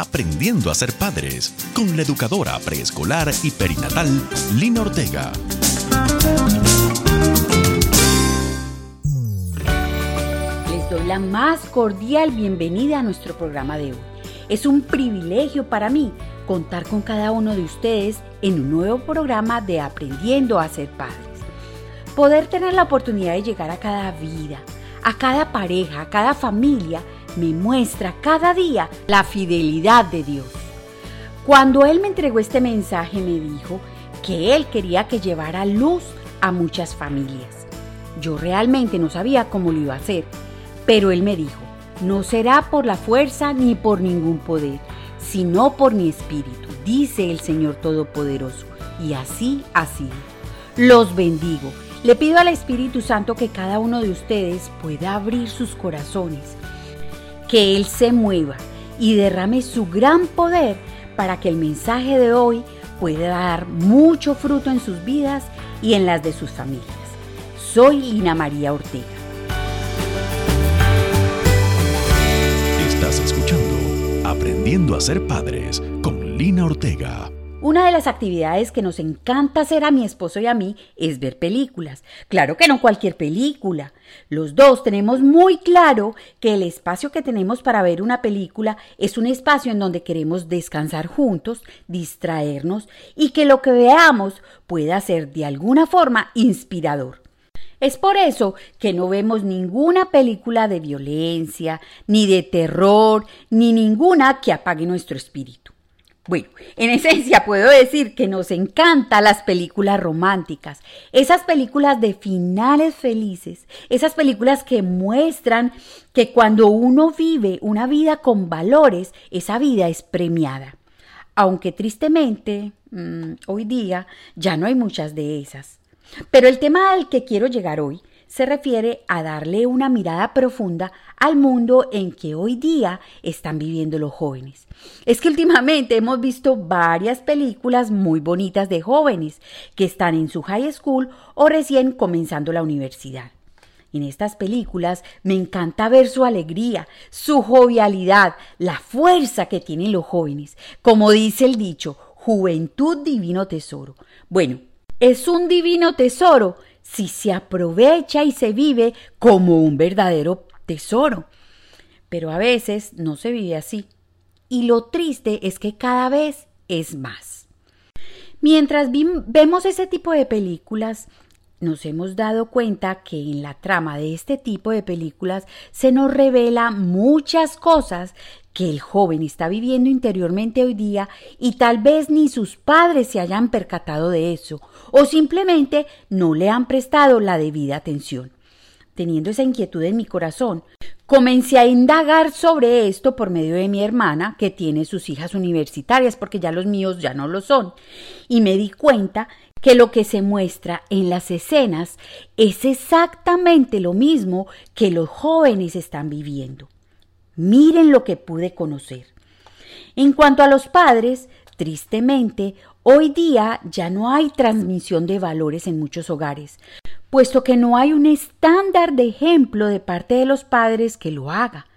Aprendiendo a ser padres con la educadora preescolar y perinatal Lina Ortega. Les doy la más cordial bienvenida a nuestro programa de hoy. Es un privilegio para mí contar con cada uno de ustedes en un nuevo programa de Aprendiendo a ser padres. Poder tener la oportunidad de llegar a cada vida, a cada pareja, a cada familia, me muestra cada día la fidelidad de Dios. Cuando Él me entregó este mensaje me dijo que Él quería que llevara luz a muchas familias. Yo realmente no sabía cómo lo iba a hacer, pero Él me dijo, no será por la fuerza ni por ningún poder, sino por mi espíritu, dice el Señor Todopoderoso. Y así ha sido. Los bendigo. Le pido al Espíritu Santo que cada uno de ustedes pueda abrir sus corazones, que Él se mueva y derrame su gran poder para que el mensaje de hoy pueda dar mucho fruto en sus vidas y en las de sus familias. Soy Lina María Ortega. Estás escuchando Aprendiendo a ser padres con Lina Ortega. Una de las actividades que nos encanta hacer a mi esposo y a mí es ver películas. Claro que no cualquier película. Los dos tenemos muy claro que el espacio que tenemos para ver una película es un espacio en donde queremos descansar juntos, distraernos y que lo que veamos pueda ser de alguna forma inspirador. Es por eso que no vemos ninguna película de violencia, ni de terror, ni ninguna que apague nuestro espíritu. Bueno, en esencia puedo decir que nos encantan las películas románticas, esas películas de finales felices, esas películas que muestran que cuando uno vive una vida con valores, esa vida es premiada. Aunque tristemente, mmm, hoy día ya no hay muchas de esas. Pero el tema al que quiero llegar hoy se refiere a darle una mirada profunda al mundo en que hoy día están viviendo los jóvenes. Es que últimamente hemos visto varias películas muy bonitas de jóvenes que están en su high school o recién comenzando la universidad. En estas películas me encanta ver su alegría, su jovialidad, la fuerza que tienen los jóvenes. Como dice el dicho, juventud divino tesoro. Bueno, es un divino tesoro si se aprovecha y se vive como un verdadero tesoro. Pero a veces no se vive así. Y lo triste es que cada vez es más. Mientras vemos ese tipo de películas, nos hemos dado cuenta que en la trama de este tipo de películas se nos revela muchas cosas que el joven está viviendo interiormente hoy día y tal vez ni sus padres se hayan percatado de eso o simplemente no le han prestado la debida atención. Teniendo esa inquietud en mi corazón, comencé a indagar sobre esto por medio de mi hermana, que tiene sus hijas universitarias, porque ya los míos ya no lo son, y me di cuenta que lo que se muestra en las escenas es exactamente lo mismo que los jóvenes están viviendo. Miren lo que pude conocer. En cuanto a los padres, tristemente, hoy día ya no hay transmisión de valores en muchos hogares, puesto que no hay un estándar de ejemplo de parte de los padres que lo haga.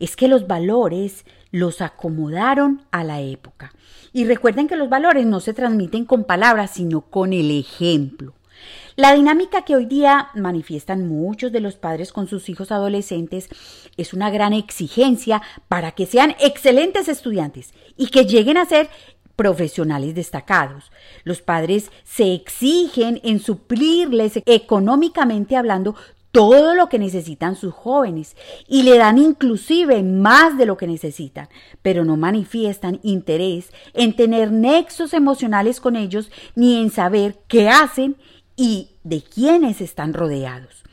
Es que los valores los acomodaron a la época. Y recuerden que los valores no se transmiten con palabras, sino con el ejemplo. La dinámica que hoy día manifiestan muchos de los padres con sus hijos adolescentes es una gran exigencia para que sean excelentes estudiantes y que lleguen a ser profesionales destacados. Los padres se exigen en suplirles económicamente hablando todo lo que necesitan sus jóvenes y le dan inclusive más de lo que necesitan, pero no manifiestan interés en tener nexos emocionales con ellos ni en saber qué hacen y de quiénes están rodeados.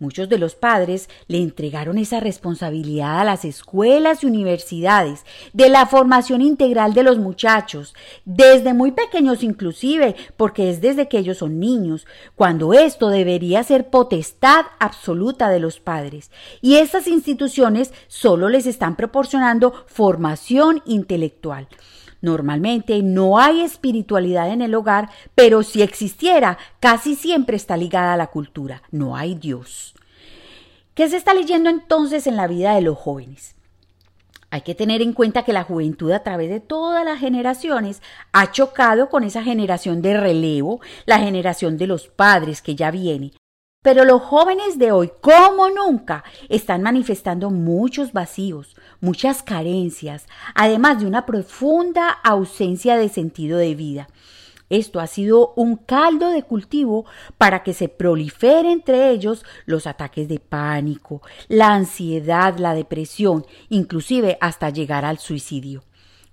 Muchos de los padres le entregaron esa responsabilidad a las escuelas y universidades de la formación integral de los muchachos, desde muy pequeños inclusive, porque es desde que ellos son niños, cuando esto debería ser potestad absoluta de los padres. Y estas instituciones solo les están proporcionando formación intelectual. Normalmente no hay espiritualidad en el hogar, pero si existiera, casi siempre está ligada a la cultura. No hay Dios. ¿Qué se está leyendo entonces en la vida de los jóvenes? Hay que tener en cuenta que la juventud a través de todas las generaciones ha chocado con esa generación de relevo, la generación de los padres que ya viene. Pero los jóvenes de hoy, como nunca, están manifestando muchos vacíos, muchas carencias, además de una profunda ausencia de sentido de vida. Esto ha sido un caldo de cultivo para que se prolifere entre ellos los ataques de pánico, la ansiedad, la depresión, inclusive hasta llegar al suicidio.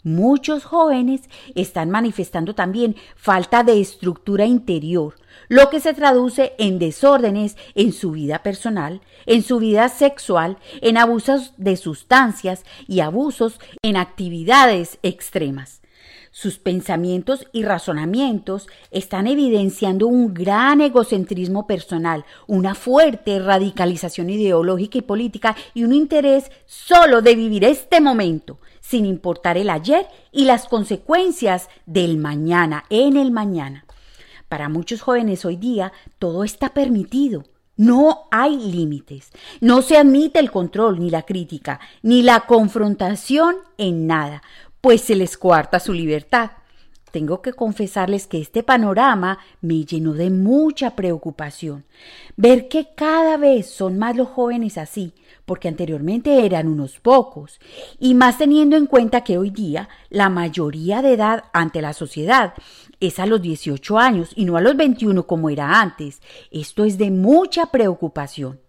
Muchos jóvenes están manifestando también falta de estructura interior, lo que se traduce en desórdenes en su vida personal, en su vida sexual, en abusos de sustancias y abusos en actividades extremas. Sus pensamientos y razonamientos están evidenciando un gran egocentrismo personal, una fuerte radicalización ideológica y política y un interés solo de vivir este momento, sin importar el ayer y las consecuencias del mañana, en el mañana. Para muchos jóvenes hoy día todo está permitido. No hay límites. No se admite el control, ni la crítica, ni la confrontación en nada pues se les coarta su libertad. Tengo que confesarles que este panorama me llenó de mucha preocupación. Ver que cada vez son más los jóvenes así, porque anteriormente eran unos pocos, y más teniendo en cuenta que hoy día la mayoría de edad ante la sociedad es a los 18 años y no a los 21 como era antes. Esto es de mucha preocupación.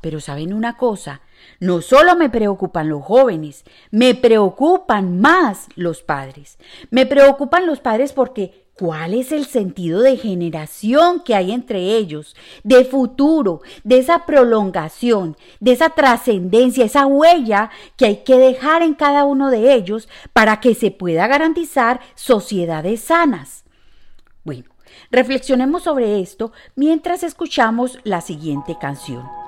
Pero saben una cosa, no solo me preocupan los jóvenes, me preocupan más los padres. Me preocupan los padres porque ¿cuál es el sentido de generación que hay entre ellos? De futuro, de esa prolongación, de esa trascendencia, esa huella que hay que dejar en cada uno de ellos para que se pueda garantizar sociedades sanas. Bueno, reflexionemos sobre esto mientras escuchamos la siguiente canción.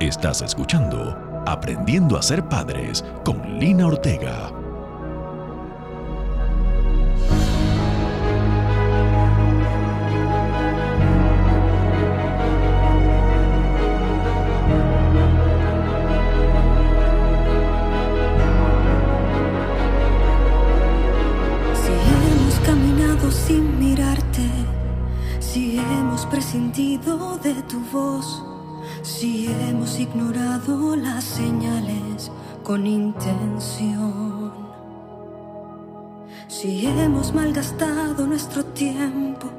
Estás escuchando Aprendiendo a ser padres con Lina Ortega. Si hemos caminado sin mirarte, si hemos prescindido de tu voz si hemos ignorado las señales con intención, si hemos malgastado nuestro tiempo,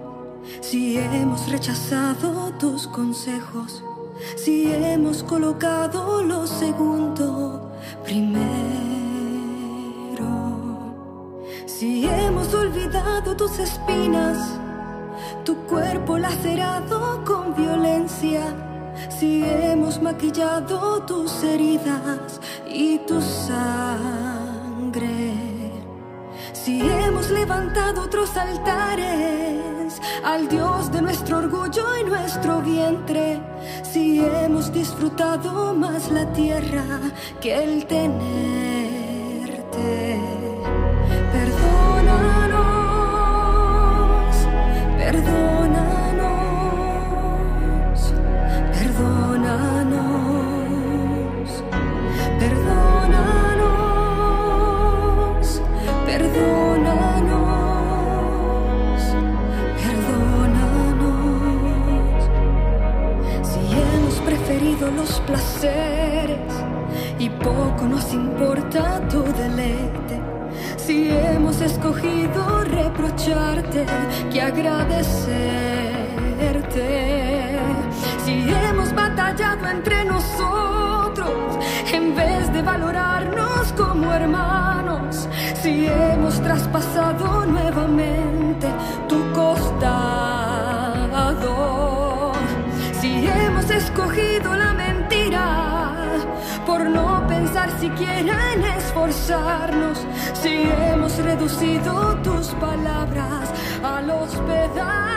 si hemos rechazado tus consejos, si hemos colocado lo segundo primero, si hemos olvidado tus espinas, tu cuerpo lacerado con violencia si hemos maquillado tus heridas y tu sangre, si hemos levantado otros altares al Dios de nuestro orgullo y nuestro vientre, si hemos disfrutado más la tierra que el tenerte. Perdónanos, los placeres y poco nos importa tu deleite. Si hemos escogido reprocharte que agradecerte. Si hemos batallado entre nosotros en vez de valorarnos como hermanos. Si hemos traspasado nuevamente tu costado. Si hemos escogido la por no pensar siquiera en esforzarnos, si hemos reducido tus palabras a los pedazos.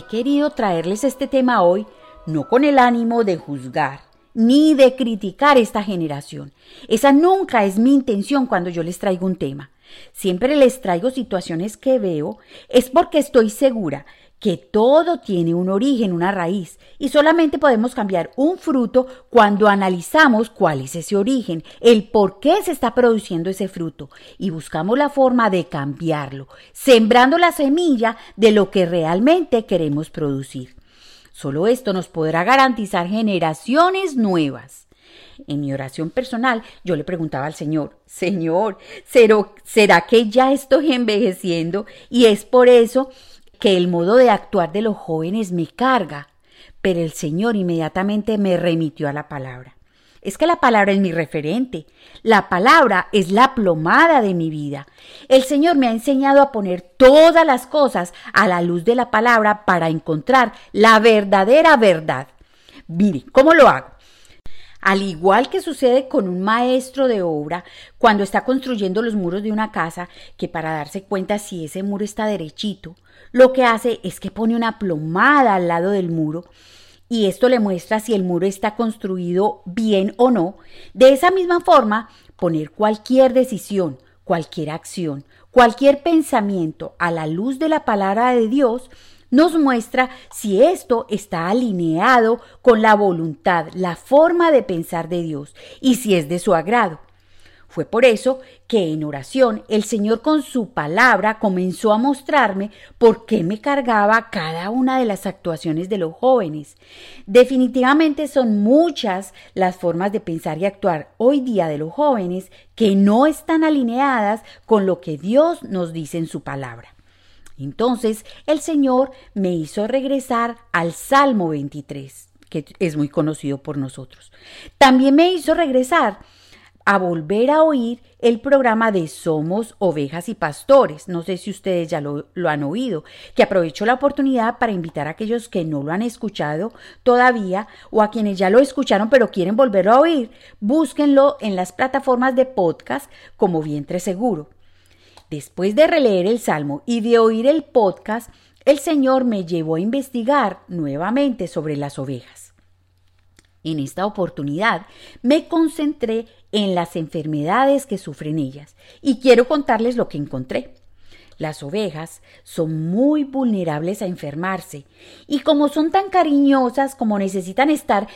He querido traerles este tema hoy no con el ánimo de juzgar ni de criticar esta generación. Esa nunca es mi intención cuando yo les traigo un tema. Siempre les traigo situaciones que veo, es porque estoy segura que todo tiene un origen, una raíz, y solamente podemos cambiar un fruto cuando analizamos cuál es ese origen, el por qué se está produciendo ese fruto, y buscamos la forma de cambiarlo, sembrando la semilla de lo que realmente queremos producir. Solo esto nos podrá garantizar generaciones nuevas. En mi oración personal yo le preguntaba al Señor, Señor, ¿será que ya estoy envejeciendo y es por eso que el modo de actuar de los jóvenes me carga, pero el Señor inmediatamente me remitió a la palabra. Es que la palabra es mi referente, la palabra es la plomada de mi vida. El Señor me ha enseñado a poner todas las cosas a la luz de la palabra para encontrar la verdadera verdad. Mire, ¿cómo lo hago? Al igual que sucede con un maestro de obra cuando está construyendo los muros de una casa, que para darse cuenta si ese muro está derechito, lo que hace es que pone una plomada al lado del muro y esto le muestra si el muro está construido bien o no. De esa misma forma, poner cualquier decisión, cualquier acción, cualquier pensamiento a la luz de la palabra de Dios nos muestra si esto está alineado con la voluntad, la forma de pensar de Dios y si es de su agrado. Fue por eso que en oración el Señor con su palabra comenzó a mostrarme por qué me cargaba cada una de las actuaciones de los jóvenes. Definitivamente son muchas las formas de pensar y actuar hoy día de los jóvenes que no están alineadas con lo que Dios nos dice en su palabra. Entonces el Señor me hizo regresar al Salmo 23, que es muy conocido por nosotros. También me hizo regresar a volver a oír el programa de Somos Ovejas y Pastores. No sé si ustedes ya lo, han oído, que aprovecho la oportunidad para invitar a aquellos que no lo han escuchado todavía o a quienes ya lo escucharon pero quieren volverlo a oír, búsquenlo en las plataformas de podcast como Vientre Seguro. Después de releer el Salmo y de oír el podcast, el Señor me llevó a investigar nuevamente sobre las ovejas. En esta oportunidad me concentré en las enfermedades que sufren ellas y quiero contarles lo que encontré. Las ovejas son muy vulnerables a enfermarse y como son tan cariñosas como necesitan estar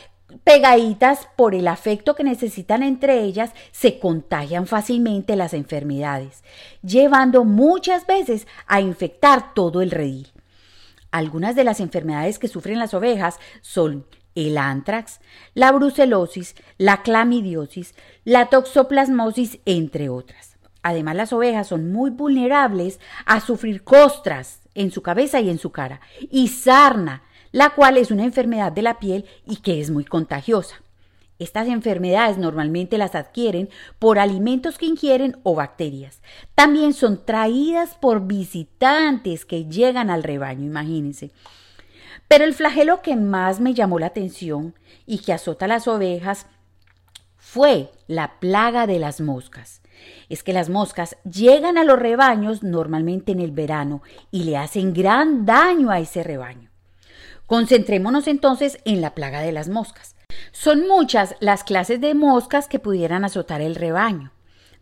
pegaditas por el afecto que necesitan entre ellas, se contagian fácilmente las enfermedades, llevando muchas veces a infectar todo el redil. Algunas de las enfermedades que sufren las ovejas son el antrax, la brucelosis, la clamidiosis, la toxoplasmosis, entre otras. Además, las ovejas son muy vulnerables a sufrir costras en su cabeza y en su cara, y sarna, la cual es una enfermedad de la piel y que es muy contagiosa. Estas enfermedades normalmente las adquieren por alimentos que ingieren o bacterias. También son traídas por visitantes que llegan al rebaño, imagínense. Pero el flagelo que más me llamó la atención y que azota las ovejas fue la plaga de las moscas. es que las moscas llegan a los rebaños normalmente en el verano y le hacen gran daño a ese rebaño. Concentrémonos entonces en la plaga de las moscas. Son muchas las clases de moscas que pudieran azotar el rebaño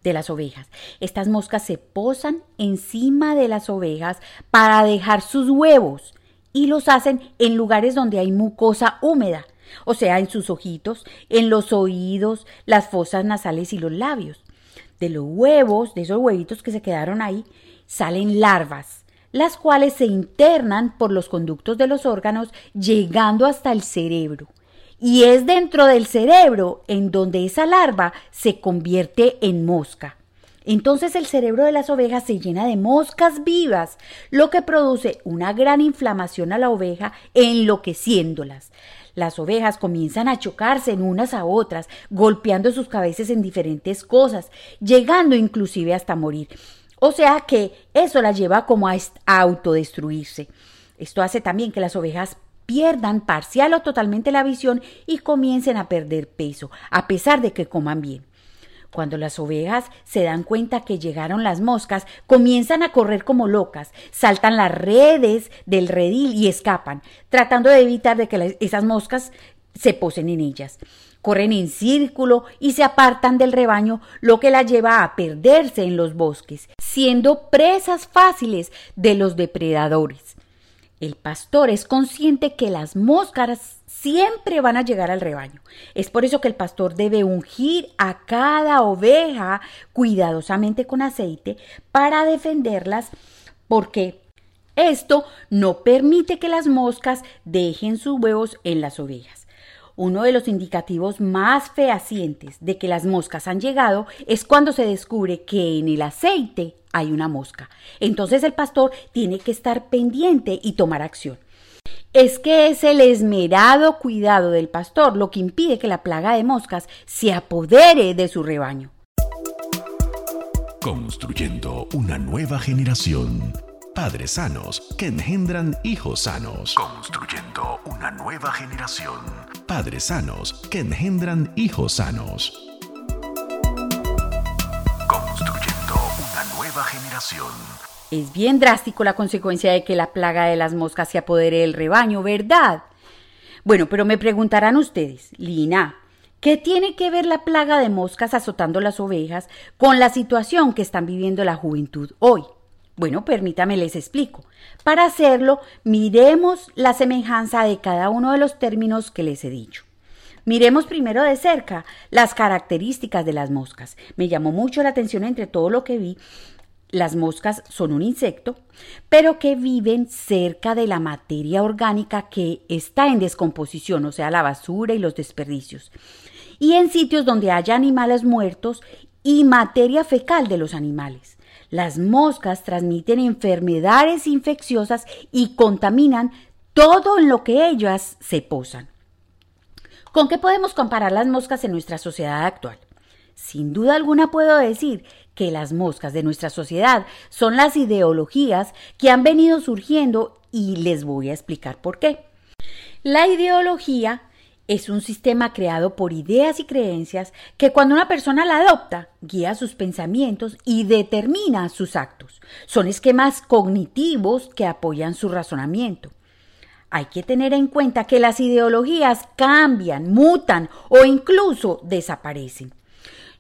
de las ovejas. Estas moscas se posan encima de las ovejas para dejar sus huevos y los hacen en lugares donde hay mucosa húmeda, o sea, en sus ojitos, en los oídos, las fosas nasales y los labios. De los huevos, de esos huevitos que se quedaron ahí, salen larvas, las cuales se internan por los conductos de los órganos llegando hasta el cerebro. Y es dentro del cerebro en donde esa larva se convierte en mosca. Entonces el cerebro de las ovejas se llena de moscas vivas, lo que produce una gran inflamación a la oveja enloqueciéndolas. Las ovejas comienzan a chocarse en unas a otras, golpeando sus cabezas en diferentes cosas, llegando inclusive hasta morir. O sea que eso las lleva como a autodestruirse. Esto hace también que las ovejas pierdan parcial o totalmente la visión y comiencen a perder peso, a pesar de que coman bien. Cuando las ovejas se dan cuenta que llegaron las moscas, comienzan a correr como locas, saltan las redes del redil y escapan, tratando de evitar de que esas moscas se posen en ellas. Corren en círculo y se apartan del rebaño, lo que las lleva a perderse en los bosques, siendo presas fáciles de los depredadores. El pastor es consciente que las moscas siempre van a llegar al rebaño. Es por eso que el pastor debe ungir a cada oveja cuidadosamente con aceite para defenderlas porque esto no permite que las moscas dejen sus huevos en las ovejas. Uno de los indicativos más fehacientes de que las moscas han llegado es cuando se descubre que en el aceite hay una mosca. Entonces el pastor tiene que estar pendiente y tomar acción. Es que es el esmerado cuidado del pastor lo que impide que la plaga de moscas se apodere de su rebaño. Construyendo una nueva generación. Padres sanos que engendran hijos sanos. Construyendo una nueva generación padres sanos que engendran hijos sanos. Construyendo una nueva generación. Es bien drástico la consecuencia de que la plaga de las moscas se apodere del rebaño, ¿verdad? Bueno, pero me preguntarán ustedes, Lina, ¿qué tiene que ver la plaga de moscas azotando las ovejas con la situación que están viviendo la juventud hoy? Bueno, permítame les explico. Para hacerlo, miremos la semejanza de cada uno de los términos que les he dicho. Miremos primero de cerca las características de las moscas. Me llamó mucho la atención entre todo lo que vi. Las moscas son un insecto, pero que viven cerca de la materia orgánica que está en descomposición, o sea, la basura y los desperdicios, y en sitios donde haya animales muertos y materia fecal de los animales. Las moscas transmiten enfermedades infecciosas y contaminan todo en lo que ellas se posan. ¿Con qué podemos comparar las moscas en nuestra sociedad actual? Sin duda alguna puedo decir que las moscas de nuestra sociedad son las ideologías que han venido surgiendo y les voy a explicar por qué. La ideología es un sistema creado por ideas y creencias que cuando una persona la adopta, guía sus pensamientos y determina sus actos. Son esquemas cognitivos que apoyan su razonamiento. Hay que tener en cuenta que las ideologías cambian, mutan o incluso desaparecen.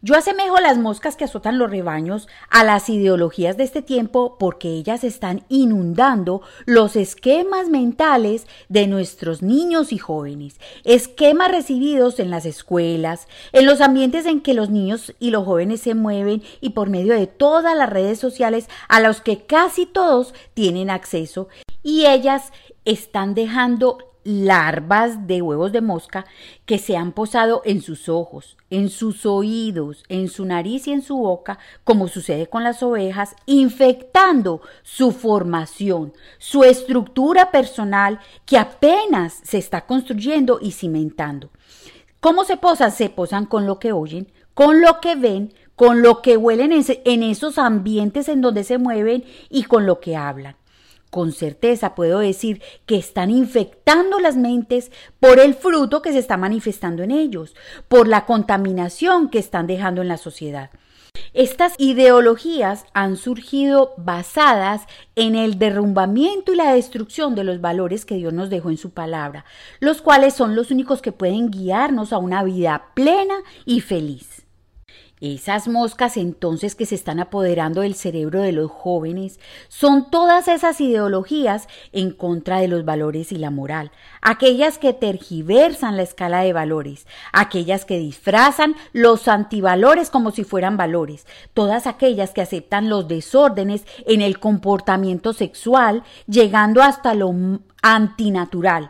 Yo asemejo las moscas que azotan los rebaños a las ideologías de este tiempo porque ellas están inundando los esquemas mentales de nuestros niños y jóvenes, esquemas recibidos en las escuelas, en los ambientes en que los niños y los jóvenes se mueven y por medio de todas las redes sociales a los que casi todos tienen acceso y ellas están dejando larvas de huevos de mosca que se han posado en sus ojos, en sus oídos, en su nariz y en su boca, como sucede con las ovejas, infectando su formación, su estructura personal que apenas se está construyendo y cimentando. ¿Cómo se posan? Se posan con lo que oyen, con lo que ven, con lo que huelen en, esos ambientes en donde se mueven y con lo que hablan. Con certeza puedo decir que están infectando las mentes por el fruto que se está manifestando en ellos, por la contaminación que están dejando en la sociedad. Estas ideologías han surgido basadas en el derrumbamiento y la destrucción de los valores que Dios nos dejó en su palabra, los cuales son los únicos que pueden guiarnos a una vida plena y feliz. Esas moscas entonces que se están apoderando del cerebro de los jóvenes son todas esas ideologías en contra de los valores y la moral, aquellas que tergiversan la escala de valores, aquellas que disfrazan los antivalores como si fueran valores, todas aquellas que aceptan los desórdenes en el comportamiento sexual, llegando hasta lo antinatural,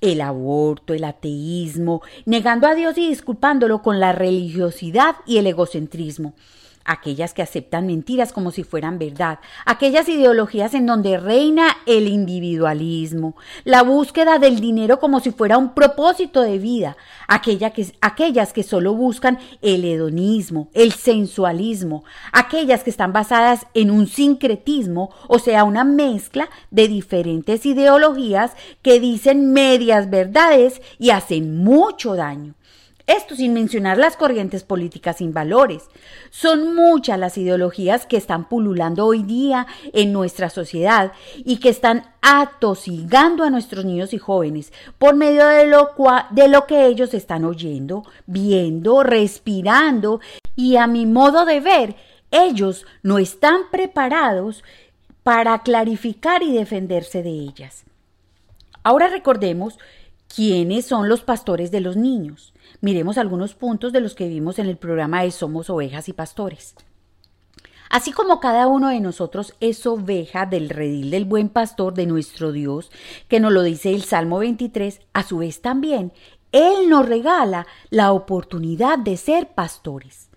el aborto, el ateísmo, negando a Dios y disculpándolo con la religiosidad y el egocentrismo aquellas que aceptan mentiras como si fueran verdad, aquellas ideologías en donde reina el individualismo, la búsqueda del dinero como si fuera un propósito de vida, que, aquellas que solo buscan el hedonismo, el sensualismo, aquellas que están basadas en un sincretismo, o sea, una mezcla de diferentes ideologías que dicen medias verdades y hacen mucho daño. Esto sin mencionar las corrientes políticas sin valores. Son muchas las ideologías que están pululando hoy día en nuestra sociedad y que están atosigando a nuestros niños y jóvenes por medio de lo, de lo que ellos están oyendo, viendo, respirando y a mi modo de ver, ellos no están preparados para clarificar y defenderse de ellas. Ahora recordemos quiénes son los pastores de los niños. Miremos algunos puntos de los que vimos en el programa de Somos ovejas y pastores. Así como cada uno de nosotros es oveja del redil del buen pastor de nuestro Dios, que nos lo dice el Salmo 23, a su vez también Él nos regala la oportunidad de ser pastores.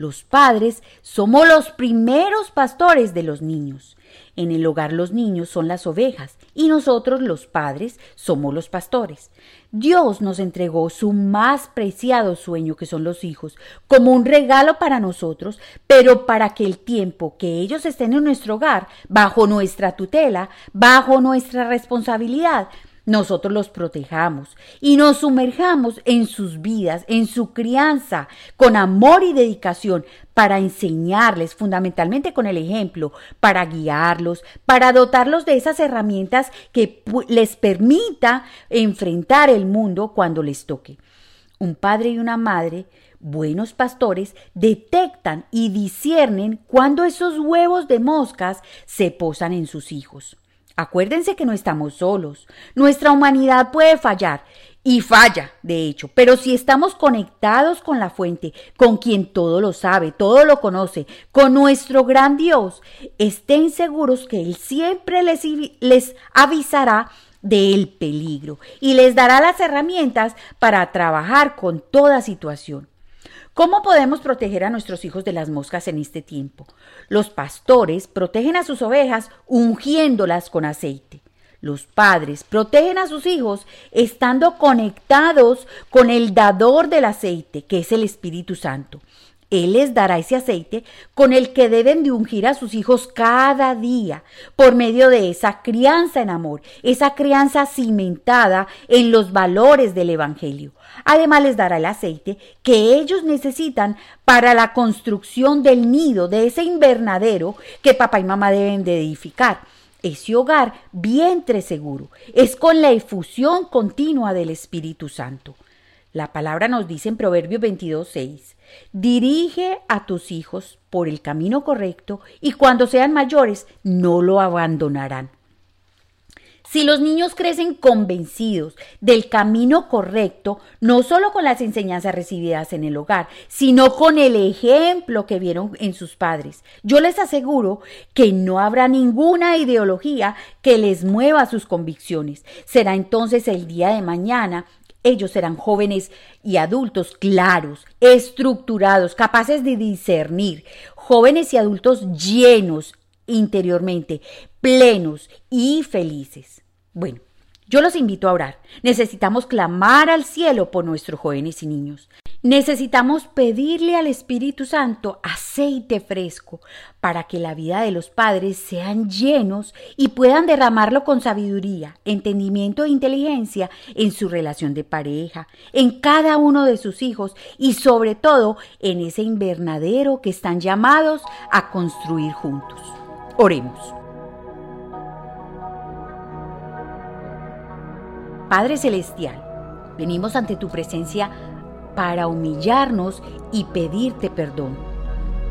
Los padres somos los primeros pastores de los niños. En el hogar los niños son las ovejas y nosotros los padres somos los pastores. Dios nos entregó su más preciado sueño que son los hijos como un regalo para nosotros, pero para que el tiempo que ellos estén en nuestro hogar, bajo nuestra tutela, bajo nuestra responsabilidad, nosotros los protejamos y nos sumerjamos en sus vidas, en su crianza, con amor y dedicación, para enseñarles, fundamentalmente con el ejemplo, para guiarlos, para dotarlos de esas herramientas que les permita enfrentar el mundo cuando les toque. Un padre y una madre buenos pastores detectan y disciernen cuando esos huevos de moscas se posan en sus hijos. Acuérdense que no estamos solos. Nuestra humanidad puede fallar y falla, de hecho, pero si estamos conectados con la fuente, con quien todo lo sabe, todo lo conoce, con nuestro gran Dios, estén seguros que Él siempre les, les avisará del peligro y les dará las herramientas para trabajar con toda situación. ¿Cómo podemos proteger a nuestros hijos de las moscas en este tiempo? Los pastores protegen a sus ovejas ungiéndolas con aceite. Los padres protegen a sus hijos estando conectados con el dador del aceite, que es el Espíritu Santo. Él les dará ese aceite con el que deben de ungir a sus hijos cada día por medio de esa crianza en amor, esa crianza cimentada en los valores del Evangelio. Además les dará el aceite que ellos necesitan para la construcción del nido, de ese invernadero que papá y mamá deben de edificar. Ese hogar, vientre seguro, es con la efusión continua del Espíritu Santo. La palabra nos dice en Proverbios 22, 6, dirige a tus hijos por el camino correcto y cuando sean mayores no lo abandonarán. Si los niños crecen convencidos del camino correcto, no solo con las enseñanzas recibidas en el hogar, sino con el ejemplo que vieron en sus padres, yo les aseguro que no habrá ninguna ideología que les mueva sus convicciones. Será entonces el día de mañana ellos serán jóvenes y adultos claros, estructurados, capaces de discernir, jóvenes y adultos llenos interiormente, plenos y felices. Bueno, yo los invito a orar. Necesitamos clamar al cielo por nuestros jóvenes y niños. Necesitamos pedirle al Espíritu Santo aceite fresco para que la vida de los padres sean llenos y puedan derramarlo con sabiduría, entendimiento e inteligencia en su relación de pareja, en cada uno de sus hijos y sobre todo en ese invernadero que están llamados a construir juntos. Oremos. Padre Celestial, venimos ante tu presencia para humillarnos y pedirte perdón.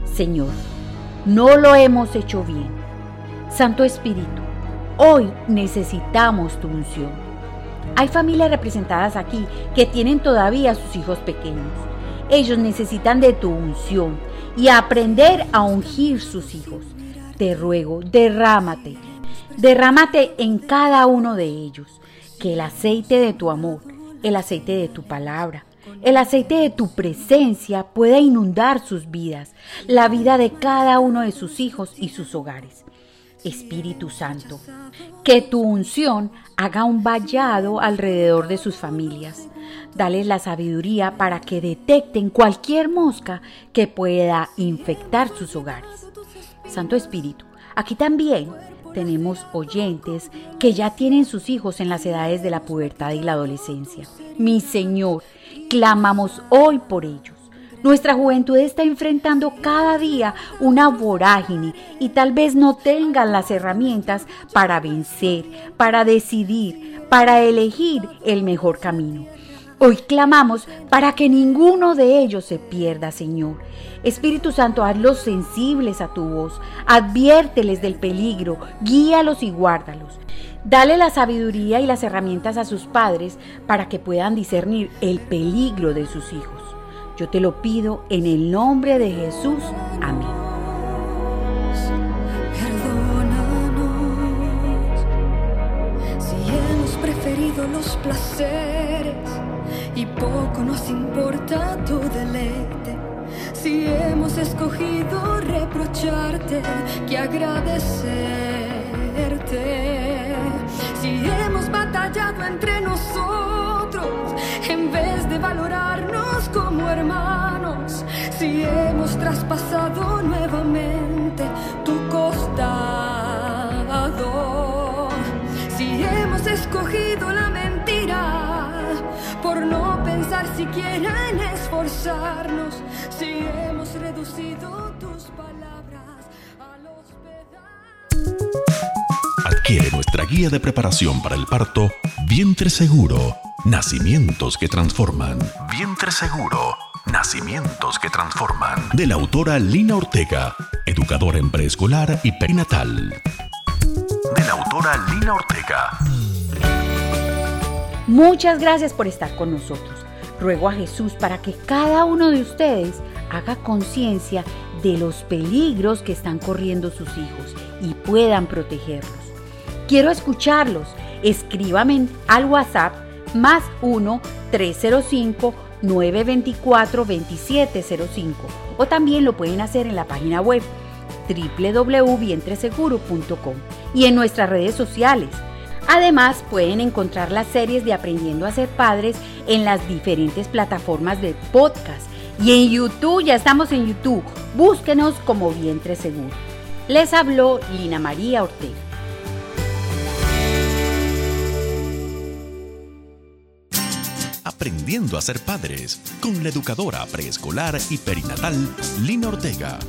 Señor, no lo hemos hecho bien. Santo Espíritu, hoy necesitamos tu unción. Hay familias representadas aquí que tienen todavía sus hijos pequeños. Ellos necesitan de tu unción y aprender a ungir sus hijos. Te ruego, derrámate, derrámate en cada uno de ellos, que el aceite de tu amor, el aceite de tu palabra, el aceite de tu presencia pueda inundar sus vidas, la vida de cada uno de sus hijos y sus hogares. Espíritu Santo, que tu unción haga un vallado alrededor de sus familias. Dales la sabiduría para que detecten cualquier mosca que pueda infectar sus hogares. Santo Espíritu, aquí también tenemos oyentes que ya tienen sus hijos en las edades de la pubertad y la adolescencia. Mi Señor, clamamos hoy por ellos. Nuestra juventud está enfrentando cada día una vorágine y tal vez no tengan las herramientas para vencer, para decidir, para elegir el mejor camino. Hoy clamamos para que ninguno de ellos se pierda, Señor. Espíritu Santo, hazlos sensibles a tu voz, adviérteles del peligro, guíalos y guárdalos. Dale la sabiduría y las herramientas a sus padres para que puedan discernir el peligro de sus hijos. Yo te lo pido en el nombre de Jesús. Amén. si hemos preferido los placeres y poco nos importa tu deleite. Si hemos escogido reprocharte que agradecerte. Si hemos batallado entre nosotros en vez de valorarnos como hermanos. Si hemos traspasado nuevamente tu costado. Si hemos escogido la no pensar siquiera en esforzarnos, si hemos reducido tus palabras a los pedazos. Adquiere nuestra guía de preparación para el parto Vientre Seguro, Nacimientos que Transforman. Vientre Seguro, Nacimientos que Transforman. De la autora Lina Ortega, educadora en preescolar y perinatal. De la autora Lina Ortega. Muchas gracias por estar con nosotros. Ruego a Jesús para que cada uno de ustedes haga conciencia de los peligros que están corriendo sus hijos y puedan protegerlos. Quiero escucharlos. Escríbame al WhatsApp más 1-305-924-2705 o también lo pueden hacer en la página web www.vientreseguro.com y en nuestras redes sociales. Además, pueden encontrar las series de Aprendiendo a ser Padres en las diferentes plataformas de podcast. Y en YouTube, ya estamos en YouTube, búsquenos como Vientre Seguro. Les habló Lina María Ortega. Aprendiendo a ser padres con la educadora preescolar y perinatal Lina Ortega.